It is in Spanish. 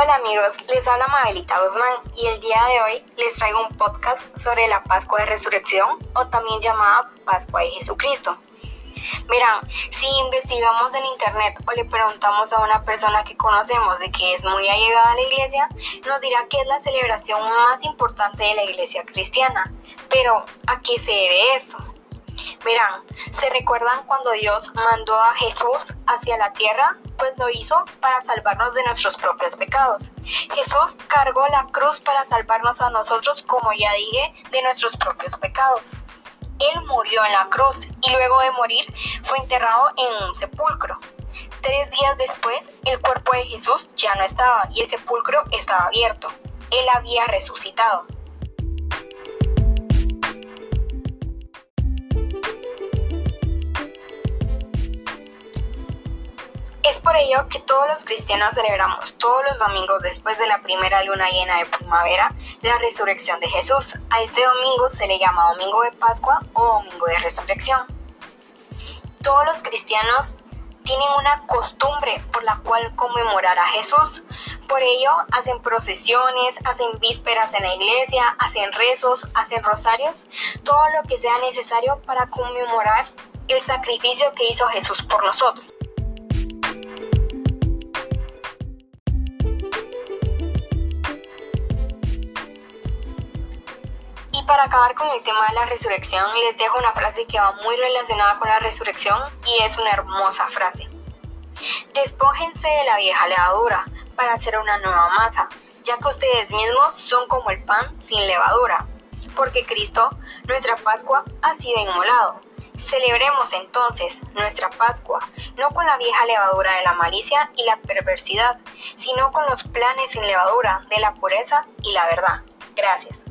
Hola amigos, les habla Mabelita Guzmán y el día de hoy les traigo un podcast sobre la Pascua de Resurrección o también llamada Pascua de Jesucristo. Verán, si investigamos en internet o le preguntamos a una persona que conocemos de que es muy allegada a la iglesia, nos dirá que es la celebración más importante de la iglesia cristiana. Pero, ¿a qué se debe esto? Verán, ¿se recuerdan cuando Dios mandó a Jesús hacia la tierra? Pues lo hizo para salvarnos de nuestros propios pecados. Jesús cargó la cruz para salvarnos a nosotros, como ya dije, de nuestros propios pecados. Él murió en la cruz y luego de morir fue enterrado en un sepulcro. Tres días después, el cuerpo de Jesús ya no estaba y el sepulcro estaba abierto. Él había resucitado. Por ello que todos los cristianos celebramos todos los domingos después de la primera luna llena de primavera la resurrección de Jesús. A este domingo se le llama Domingo de Pascua o Domingo de Resurrección. Todos los cristianos tienen una costumbre por la cual conmemorar a Jesús. Por ello hacen procesiones, hacen vísperas en la iglesia, hacen rezos, hacen rosarios, todo lo que sea necesario para conmemorar el sacrificio que hizo Jesús por nosotros. Para acabar con el tema de la resurrección, les dejo una frase que va muy relacionada con la resurrección y es una hermosa frase. Despójense de la vieja levadura para hacer una nueva masa, ya que ustedes mismos son como el pan sin levadura, porque Cristo, nuestra Pascua, ha sido inmolado. Celebremos entonces nuestra Pascua, no con la vieja levadura de la malicia y la perversidad, sino con los planes sin levadura de la pureza y la verdad. Gracias.